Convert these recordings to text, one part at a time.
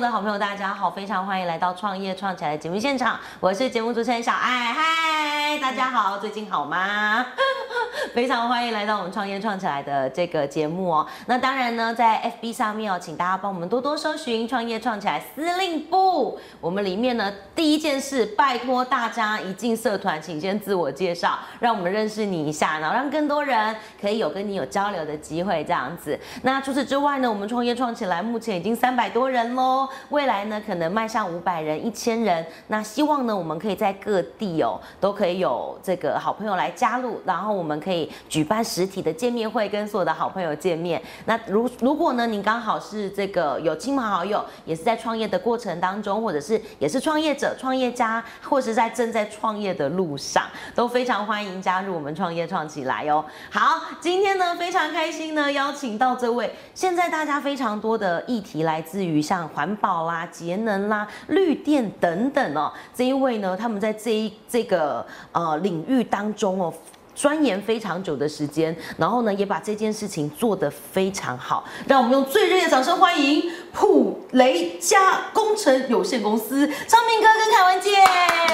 的好朋友，大家好，非常欢迎来到创业创起来的节目现场，我是节目主持人小爱，嗨，大家好，最近好吗？非常欢迎来到我们创业创起来的这个节目哦。那当然呢，在 FB 上面哦，请大家帮我们多多搜寻“创业创起来司令部”。我们里面呢，第一件事，拜托大家一进社团，请先自我介绍，让我们认识你一下，然后让更多人可以有跟你有交流的机会，这样子。那除此之外呢，我们创业创起来目前已经三百多人喽，未来呢可能迈向五百人、一千人。那希望呢，我们可以在各地哦，都可以有这个好朋友来加入，然后我们可以。举办实体的见面会，跟所有的好朋友见面。那如如果呢，您刚好是这个有亲朋好友，也是在创业的过程当中，或者是也是创业者、创业家，或是在正在创业的路上，都非常欢迎加入我们创业创起来哦。好，今天呢非常开心呢，邀请到这位现在大家非常多的议题来自于像环保啦、节能啦、绿电等等哦。这一位呢，他们在这一这个呃领域当中哦。钻研非常久的时间，然后呢，也把这件事情做得非常好。让我们用最热烈的掌声欢迎普雷加工程有限公司昌明哥跟凯文姐。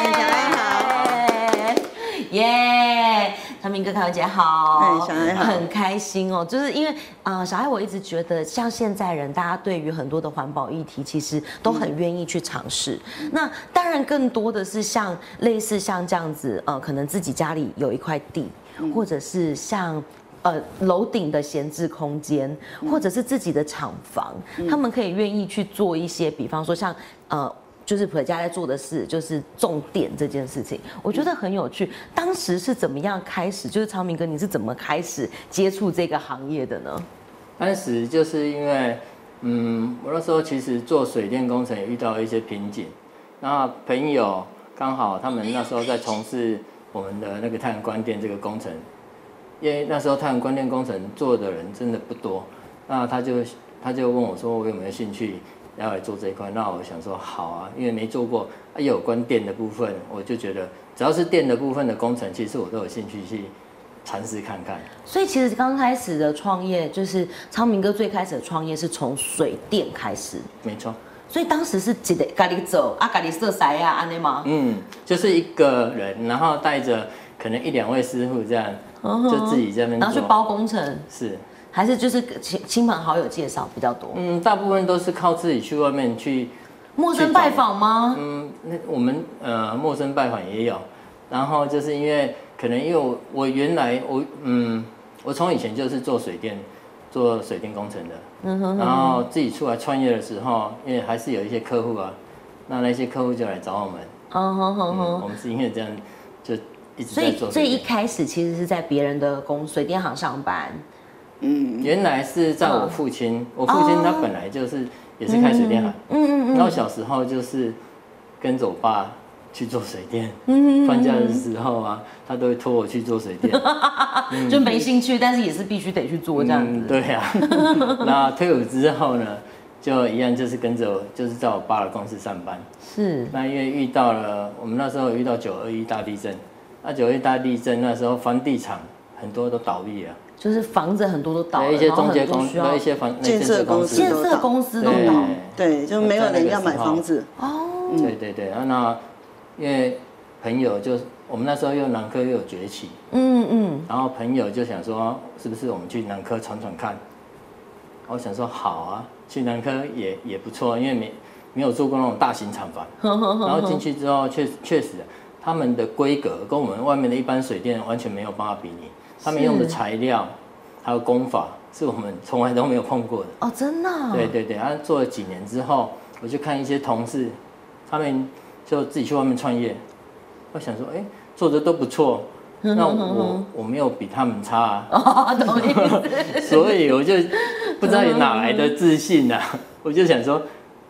大家好，耶！昌明哥、凯文姐好，小孩好，很开心哦。就是因为啊，小爱我一直觉得，像现在人，大家对于很多的环保议题，其实都很愿意去尝试。那当然，更多的是像类似像这样子，呃，可能自己家里有一块地，或者是像呃楼顶的闲置空间，或者是自己的厂房，他们可以愿意去做一些，比方说像呃。就是普家在做的事，就是重点这件事情，我觉得很有趣。当时是怎么样开始？就是昌明哥，你是怎么开始接触这个行业的呢？当时就是因为，嗯，我那时候其实做水电工程也遇到一些瓶颈，那朋友刚好他们那时候在从事我们的那个太阳光电这个工程，因为那时候太阳光电工程做的人真的不多，那他就他就问我说，我有没有兴趣？要来做这一块，那我想说好啊，因为没做过，啊有关电的部分，我就觉得只要是电的部分的工程，其实我都有兴趣去尝试看看。所以其实刚开始的创业，就是昌明哥最开始的创业是从水电开始，没错。所以当时是几得咖喱走啊，咖喱色塞呀，安尼吗？嗯，就是一个人，然后带着可能一两位师傅这样，就自己在那，然后去包工程，是。还是就是亲亲朋好友介绍比较多。嗯，大部分都是靠自己去外面去陌生拜访吗？嗯，那我们呃陌生拜访也有，然后就是因为可能因为我我原来我嗯我从以前就是做水电做水电工程的，嗯哼，然后自己出来创业的时候，因为还是有一些客户啊，那那些客户就来找我们，哦我们是因为这样就一直在做。所以最一开始其实是在别人的工水电行上班。嗯，原来是在我父亲，我父亲他本来就是也是开水电行，嗯嗯嗯，然后小时候就是跟着我爸去做水电，嗯放假的时候啊，他都会拖我去做水电，就没兴趣，但是也是必须得去做这样子。对呀，那退伍之后呢，就一样就是跟着，就是在我爸的公司上班。是，那因为遇到了我们那时候遇到九二一大地震，那九二一大地震那时候房地产很多都倒闭了。就是房子很多都倒了，一些中介公司、一些房建设公司、建设公司都倒，对，就没有人要买房子。哦，对对对，那因为朋友就我们那时候又南科又有崛起，嗯嗯，然后朋友就想说，是不是我们去南科闯闯看？我想说好啊，去南科也也不错，因为没没有做过那种大型厂房，然后进去之后确确实他们的规格跟我们外面的一般水电完全没有办法比拟。他们用的材料还有工法是我们从来都没有碰过的哦，真的。对对对，然后做了几年之后，我就看一些同事，他们就自己去外面创业。我想说，哎，做的都不错，那我我没有比他们差啊，懂意思。所以我就不知道你哪来的自信呐，我就想说，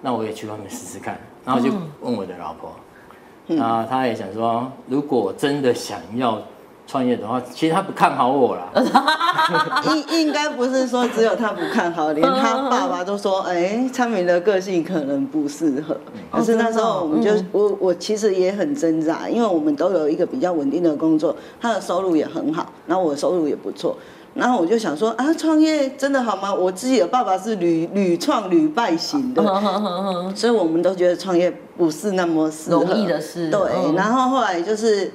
那我也去外面试试看。然后就问我的老婆，啊，她也想说，如果真的想要。创业的话，其实他不看好我啦。应应该不是说只有他不看好，连他爸爸都说：“哎，昌明的个性可能不适合。”可是那时候我们就我我其实也很挣扎，因为我们都有一个比较稳定的工作，他的收入也很好，然后我的收入也不错。然后我就想说啊，创业真的好吗？我自己的爸爸是屡屡创屡败型的，所以我们都觉得创业不是那么适合容易的事对，嗯然后后来就是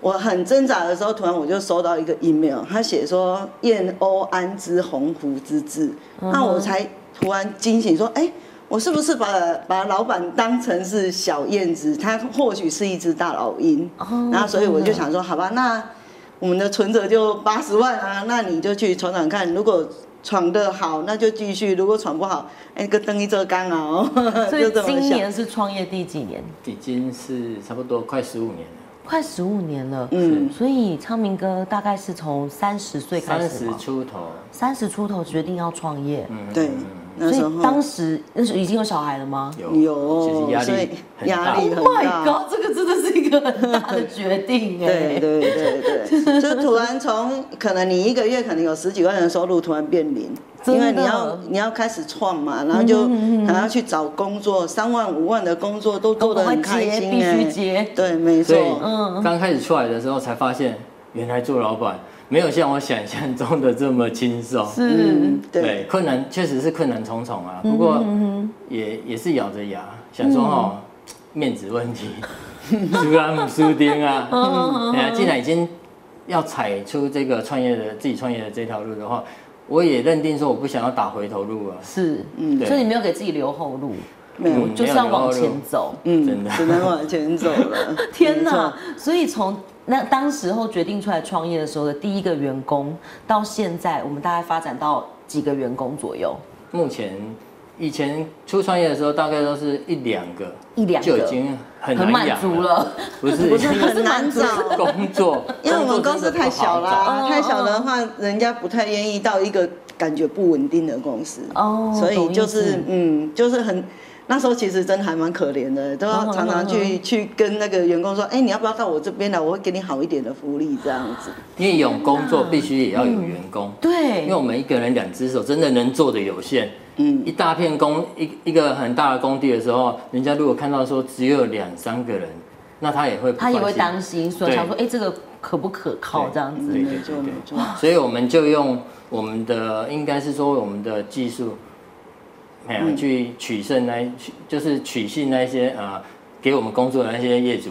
我很挣扎的时候，突然我就收到一个 email，他写说“燕鸥安之鸿鹄之志”，那我才突然惊醒说，哎。我是不是把把老板当成是小燕子？他或许是一只大老鹰，哦然后所以我就想说，好吧，那我们的存折就八十万啊，那你就去闯闯看，如果闯得好，那就继续；如果闯不好，哎，个灯一遮干啊，哦，所以今。年是创业第几年？已经是差不多快十五年了，快十五年了。嗯，所以昌明哥大概是从三十岁开始三十？出头，三十出头决定要创业，嗯，对嗯那时候所以当时那时候已经有小孩了吗？有。有。其实压所以力很大。压力很 Oh my 大 god，这个真的是一个很大的决定 哎。对对对对，就 突然从可能你一个月可能有十几万的收入，突然变零，因为你要你要开始创嘛，然后就还要去找工作，三万五万的工作都做得很开心必须哎，接。对，没所以错，嗯刚开始出来的时候才发现，原来做老板没有像我想象中的这么轻松。是嗯，对，对，困难确实是困难重重啊，不过也也是咬着牙想说哦，面子问题，输啊姆输丁啊，哎呀，既然已经要踩出这个创业的自己创业的这条路的话，我也认定说我不想要打回头路啊，是，嗯对。所以你没有给自己留后路，没有嗯，就是要往前走。嗯，真的。只能往前走了。天哪！所以从那当时候决定出来创业的时候的第一个员工，到现在我们大概发展到几个员工左右？目前以前初创业的时候，大概都是一两个，一两个就已经很很满难养足，了。不是 不是很难找，工作，因为我们公司太小好找啦，嗯太小的话，人家不太愿意到一个感觉不稳定的公司。哦所以就是嗯，就是很那时候其实真的还蛮可怜的，都要常常去去跟那个员工说，哎，你要不要到我这边来？我会给你好一点的福利这样子。因为有工作必须也要有员工，因对为，我们一个人两只手，真的能做的有限。嗯一大片工一一个很大的工地的时候，人家如果看到说只有两三个人，那他也会不他也会担心，所以对想说，哎，这个可不可靠对这样子？对没错没错。所以我们就用我们的，应该是说我们的技术，哎去取胜那就是取信那一些呃，给我们工作的那些业主。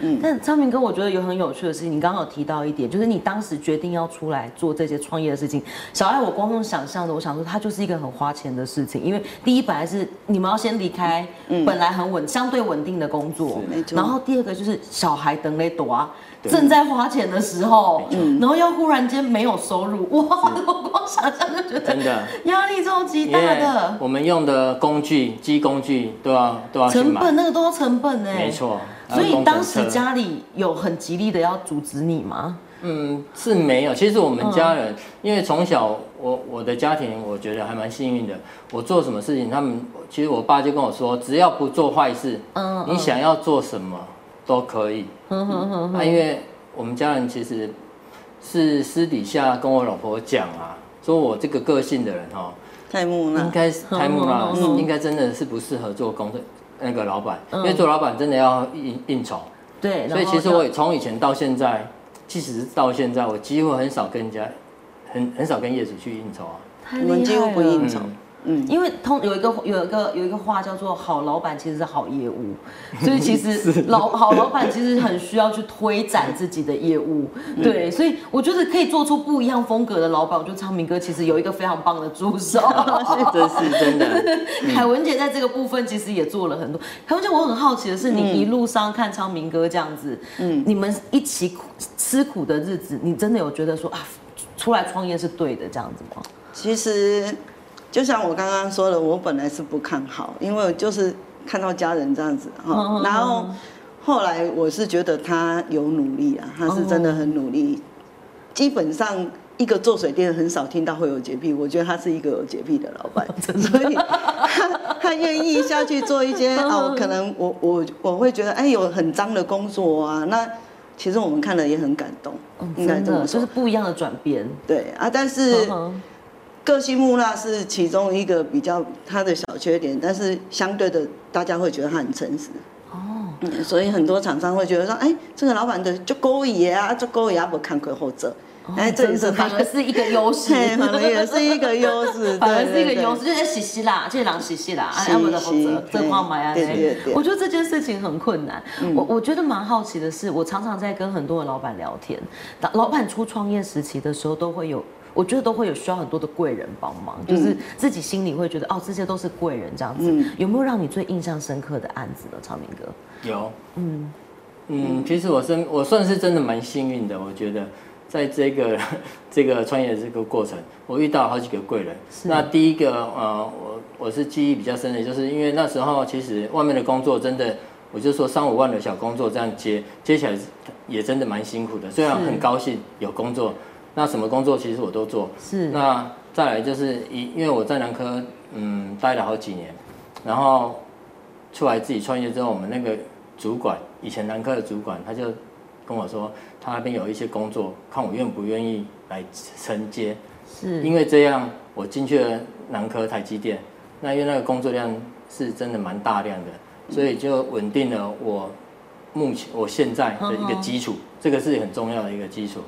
嗯但昌明哥，我觉得有很有趣的事情，你刚刚有提到一点，就是你当时决定要出来做这些创业的事情。小爱，我光用想象的，我想说它就是一个很花钱的事情，因为第一本来是你们要先离开本来很稳、相对稳定的工作然后第二个就是小孩等雷朵啊。对正在花钱的时候嗯，然后又忽然间没有收入，哇！我光想象就觉得真的，压力超级大的，我们用的工具、机工具都要都要成本，那个都要成本哎，没。错。所以当时家里有很极力的要阻止你吗？嗯，是没有。其实我们家嗯人，因为从小我我的家庭，我觉得还蛮幸运的。我做什么事情，他们其实我爸就跟我说，只要不做坏事，嗯你想要做什么都可以。嗯哼哼哼。啊，因为我们家人其实是私底下跟我老婆讲啊，说我这个个性的人哦，太木讷。应，该是开幕啦，嗯应该真的是不适合做工的那个老板，嗯。因为做老板真的要应应酬。对，所以其实我也从以前到现在，即使是到现在，我几乎很少跟人家，很很少跟业主去应酬啊。我们几乎不了应酬。嗯嗯，因为通有一个有一个有一个话叫做“好老板其实是好业务”，所以其实老好老板其实很需要去推展自己的业务，对，所以我觉得可以做出不一样风格的老板。我觉得昌明哥其实有一个非常棒的助手，这是真的。凯文姐在这个部分其实也做了很多。凯文姐，我很好奇的是，你一路上看昌明哥这样子，嗯，你们一起苦吃苦的日子，你真的有觉得说啊，出来创业是对的这样子吗？其实就像我刚刚说的，我本来是不看好，因为就是看到家人这样子嗯哈，然后后来我是觉得他有努力啊，他是真的很努力。基本上一个做水电很少听到会有洁癖，我觉得他是一个有洁癖的老板，所以他他愿意下去做一些哦，可能我我我会觉得哎有很脏的工作啊，那其实我们看了也很感动，应该这么说。不一样的转变。对啊，但是。个性木讷是其中一个比较他的小缺点，但是相对的，大家会觉得他很诚实。哦，嗯，所以很多厂商会觉得说，哎，这个老板的就勾引啊，就勾引啊，不看亏后者。哎，这也是反而是一个优势，反而也是一个优势，反而是一个优势，就是洗洗啦，这狼洗洗啦，啊，要不的负责这话买啊，对对对。我觉得这件事情很困难，我我觉得蛮好奇的是，我常常在跟很多的老板聊天，老板初创业时期的时候都会有。我觉得都会有需要很多的贵人帮忙，就是自己心里会觉得哦，这些都是贵人这样子。有没有让你最印象深刻的案子呢，昌明哥？有，嗯嗯，其实我真我算是真的蛮幸运的，我觉得在这个 这个创业的这个过程，我遇到好几个贵人。那第一个呃，我我是记忆比较深的，就是因为那时候其实外面的工作真的，我就说三五万的小工作这样接接起来也真的蛮辛苦的，虽然很高兴有工作。那什么工作其实我都做，是。那再来就是一，因为我在南科嗯待了好几年，然后出来自己创业之后，我们那个主管以前南科的主管，他就跟我说，他那边有一些工作，看我愿不愿意来承接。是。因为这样，我进去了南科台积电，那因为那个工作量是真的蛮大量的，所以就稳定了我目前我现在的一个基础，这个是很重要的一个基础。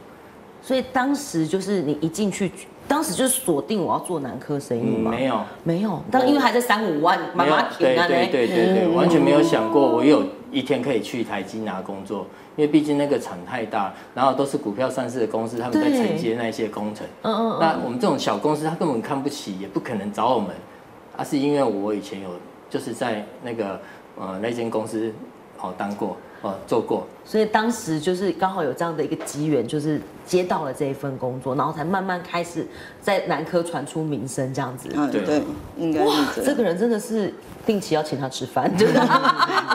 所以当时就是你一进去，当时就是锁定我要做男科生意吗？没有，没有。当因为还在三五万，妈妈对对对对对，完全没有想过我有一天可以去台积拿工作，因为毕竟那个厂太大，然后都是股票上市的公司，他们在承接那些工程。嗯嗯。那我们这种小公司，他根本看不起，也不可能找我们。啊，是因为我以前有就是在那个呃那间公司哦当过。哦，做过，所以当时就是刚好有这样的一个机缘，就是接到了这一份工作，然后才慢慢开始在南科传出名声这样子。嗯，对，应该哇，这个人真的是定期要请他吃饭，就是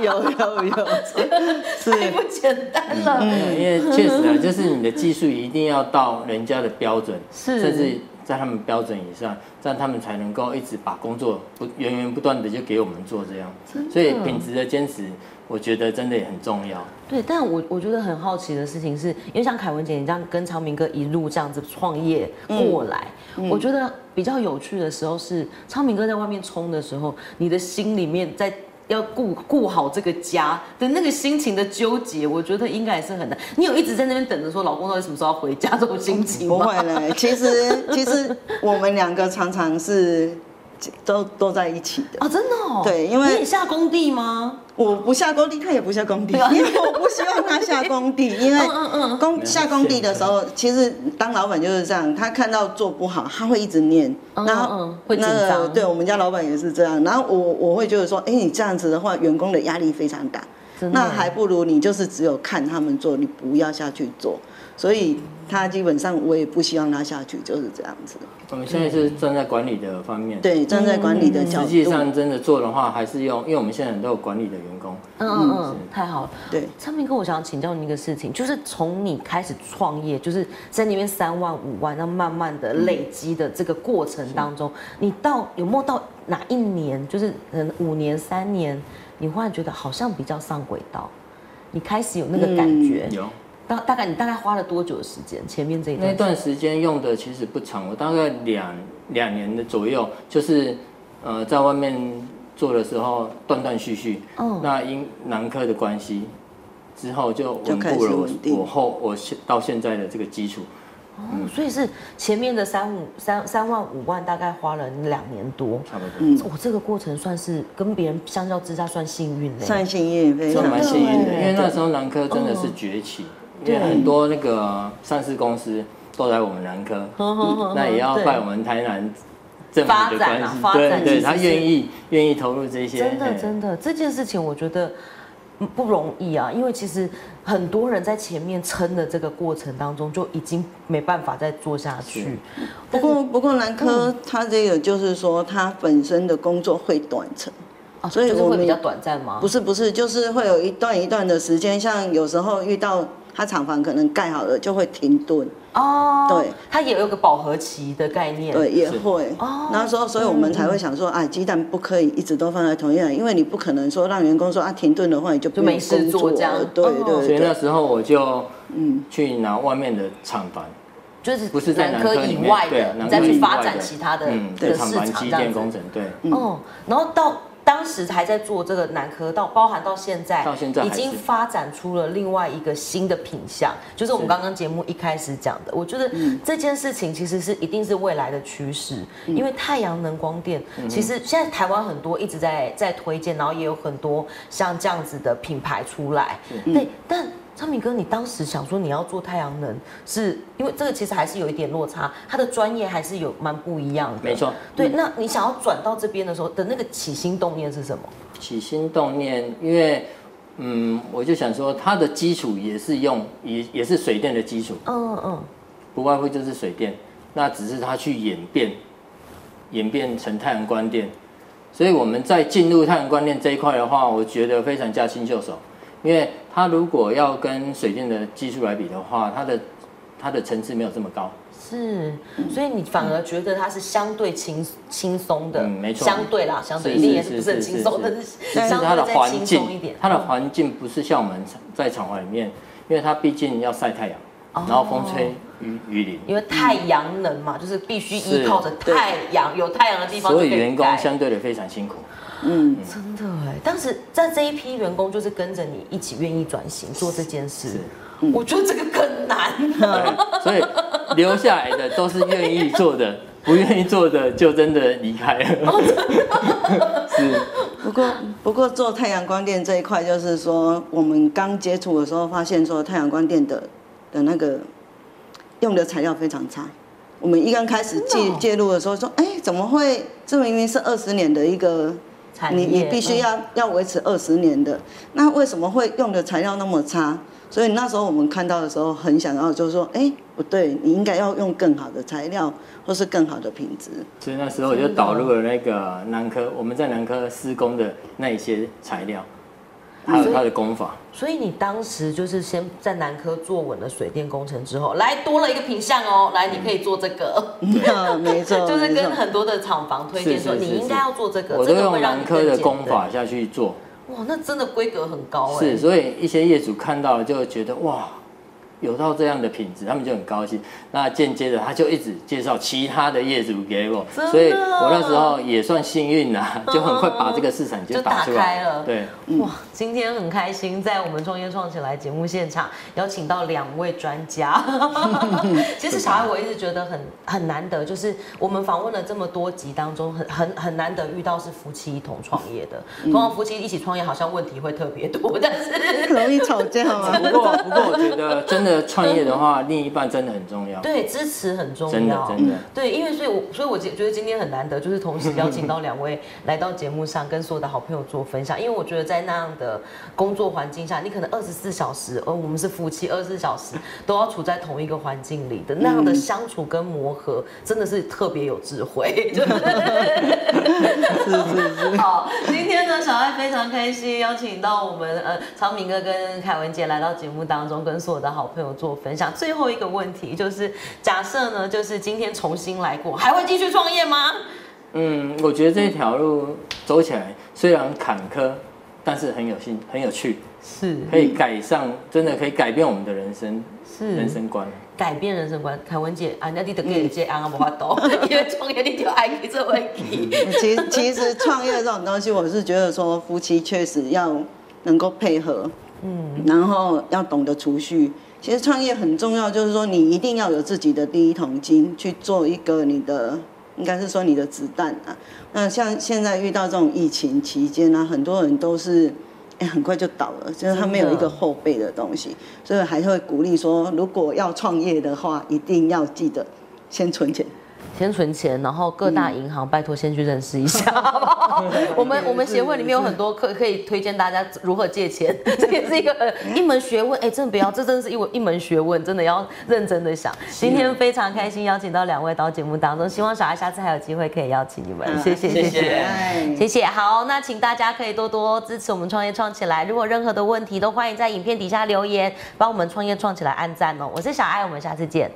有有有，太不简单了。嗯，因为确实啊，就是你的技术一定要到人家的标准，是，甚至在他们标准以上，这样他们才能够一直把工作不源源不断的就给我们做这样。所以品质的坚持。我觉得真的也很重要。对，但我我觉得很好奇的事情是，因为像凯文姐你这样跟昌明哥一路这样子创业过来，我觉得比较有趣的时候是，昌明哥在外面冲的时候，你的心里面在要顾顾好这个家的那个心情的纠结，我觉得应该也是很难。你有一直在那边等着说老公到底什么时候要回家这种心情吗？不会嘞，其实其实我们两个常常是。都都在一起的。啊，真的哦。对，因为你下工地吗？我不下工地，他也不下工地，因为我不希望他下工地，因为工下工地的时候，其实当老板就是这样，他看到做不好，他会一直念，然后会紧张。对我们家老板也是这样，然后我我会觉得说，哎，你这样子的话，员工的压力非常大，那还不如你就是只有看他们做，你不要下去做。所以他基本上我也不希望他下去，就是这样子。我们现在是站在管理的方面，对，站在管理的角度。实际上真的做的话，还是用，因为我们现在很多有管理的员工。嗯嗯嗯，太好了。对，昌明哥，我想请教你一个事情，就是从你开始创业，就是在那边三万五万，那慢慢的累积的这个过程当中，你到有没有到哪一年，就是嗯五年三年，你忽然觉得好像比较上轨道，你开始有那个感觉？有。大大概你大概花了多久的时间？前面这一段那段时间用的其实不长，我大概两两年的左右，就是呃在外面做的时候断断续续。哦。那因男科的关系，之后就稳固了我我后我现到现在的这个基础。哦，所以是前面的三五三三万五万，大概花了两年多。差不多。嗯。我这个过程算是跟别人相较之下算幸运的。算幸运，非常蛮幸运的，因为那时候南科真的是崛起。因为很多那个上市公司都来我们南科，那也要拜我们台南政府的关系，对对，他愿意愿意投入这些。真的真的，这件事情我觉得不容易啊，因为其实很多人在前面撑的这个过程当中就已经没办法再做下去。不过不过南科他这个就是说他本身的工作会短程，所以会比较短暂吗？不是不是，就是会有一段一段的时间，像有时候遇到。他厂房可能盖好了就会停顿哦，对，它也有个饱和期的概念，对，也会。哦。那时候，所以我们才会想说，哎，鸡蛋不可以一直都放在同一样，因为你不可能说让员工说啊停顿的话，你就就没事做这样，对对。所以那时候我就嗯。去拿外面的厂房，就是不是在南科以外的，你再去发展其他的的市场，机电工程对。哦，然后到当时还在做这个南科，到包含到现在，到现在已经发展出了另外一个新的品相，就是我们是刚刚节目一开始讲的。我觉得这件事情其实是一定是未来的趋势，因为太阳能光电，其实现在台湾很多一直在在推荐，然后也有很多像这样子的品牌出来。对，但昌明哥，你当时想说你要做太阳能，是因为这个其实还是有一点落差，他的专业还是有蛮不一样的。没错。对，那你想要转到这边的时候的那个起心动念是什么？起心动念，因为嗯，我就想说，它的基础也是用也也是水电的基础，嗯嗯，不外乎就是水电，那只是它去演变，演变成太阳光电。所以我们在进入太阳光电这一块的话，我觉得非常驾轻就熟，因为它如果要跟水电的技术来比的话，它的它的层次没有这么高。是，所以你反而觉得它是相对轻轻松的，嗯没错。相对啦，相对是一定也是是不是很轻松，是。但是它的环对再轻松一点，，境它的嗯环境不是像我们在厂房里面，因为它毕竟要晒太阳，然后风吹雨雨淋，因为太阳能嘛，就是必须依靠着太阳，有太阳的地方所以员工相对的非常辛苦。嗯，真的哎，当时在这一批员工就是跟着你一起愿意转型做这件事，我觉得这个更难。对，所以留下来的都是愿意做的，不愿意做的就真的离开了。是，不过不过做太阳光电这一块，就是说我们刚接触的时候，发现说太阳光电的的那个用的材料非常差。我们一刚开始介介入的时候说，哎，怎么会？这明明是二十年的一个产你你必须要要维持二十年的，那为什么会用的材料那么差？所以那时候我们看到的时候，很想要就是说，哎，不对，你应该要用更好的材料，或是更好的品质。所以那时候我就导入了那个南科，我们在南科施工的那一些材料，还有他的功法。所以你当时就是先在南科做稳了水电工程之后，来多了一个品项哦，来你可以做这个，没错，就是跟很多的厂房推荐说你应该要做这个，我都用南科的你更简工法下去做，哇，那真的规格很高哎。是，所以一些业主看到了就会觉得哇，有到这样的品质，他们就很高兴。那间接的他就一直介绍其他的业主给我所以我那时候也算幸运啦，就很快把这个市场就打打。开了对，哇，今天很开心，在我们创业创起来节目现场邀请到两位专家。其实小爱我一直觉得很很难得，就是我们访问了这么多集当中，很很很难得遇到是夫妻一同创业的。通常夫妻一起创业好像问题会特别多，但是容易吵架吗？不过不过我觉得真的创业的话，另一半真的很重要，对支持很重要。真的真的。对，因为所以我，所以我觉觉得今天很难得，就是同时邀请到两位来到节目上，跟所有的好朋友做分享。因为我觉得在那样的工作环境下，你可能二十四小时，而我们是夫妻，二十四小时都要处在同一个环境里的那样的相处跟磨合，真的是特别有智慧。就 是是是是。好，今天呢，小爱非常开心，邀请到我们呃昌明哥跟凯文姐来到节目当中，跟所有的好朋友做分享。最后一个问题就是，假设呢，就是今天重新来过，还会继续创业吗？嗯，我觉得这条路走起来虽然坎坷，但是很有兴很有趣，是可以改善，真的可以改变我们的人生是人生观。改变人生观。凯文姐，啊，那你得给这安啊，无法度，因为创业你就爱去做问题。其实其实创业这种东西，我是觉得说夫妻确实要能够配合，嗯，然后要懂得储蓄。其实创业很重要，就是说你一定要有自己的第一桶金去做一个你的，应该是说你的子弹啊。那像现在遇到这种疫情期间呢、很多人都是。哎，很快就倒了，就是他没有一个后备的东西，所以还是会鼓励说，如果要创业的话，一定要记得先存钱。先存钱，然后各大银行拜托先去认识一下，好不好？我们我们协会里面有很多可可以推荐大家如何借钱，这也是一个呃一门学问。哎，真的不要，这真的是一门一门学问，真的要认真的想。今天非常开心邀请到两位到节目当中，希望小孩下次还有机会可以邀请你们，谢谢谢谢谢谢。哎谢谢，好，那请大家可以多多支持我们创业创起来。如果任何的问题，都欢迎在影片底下留言，帮我们创业创起来按赞哦。我是小爱，我们下次见。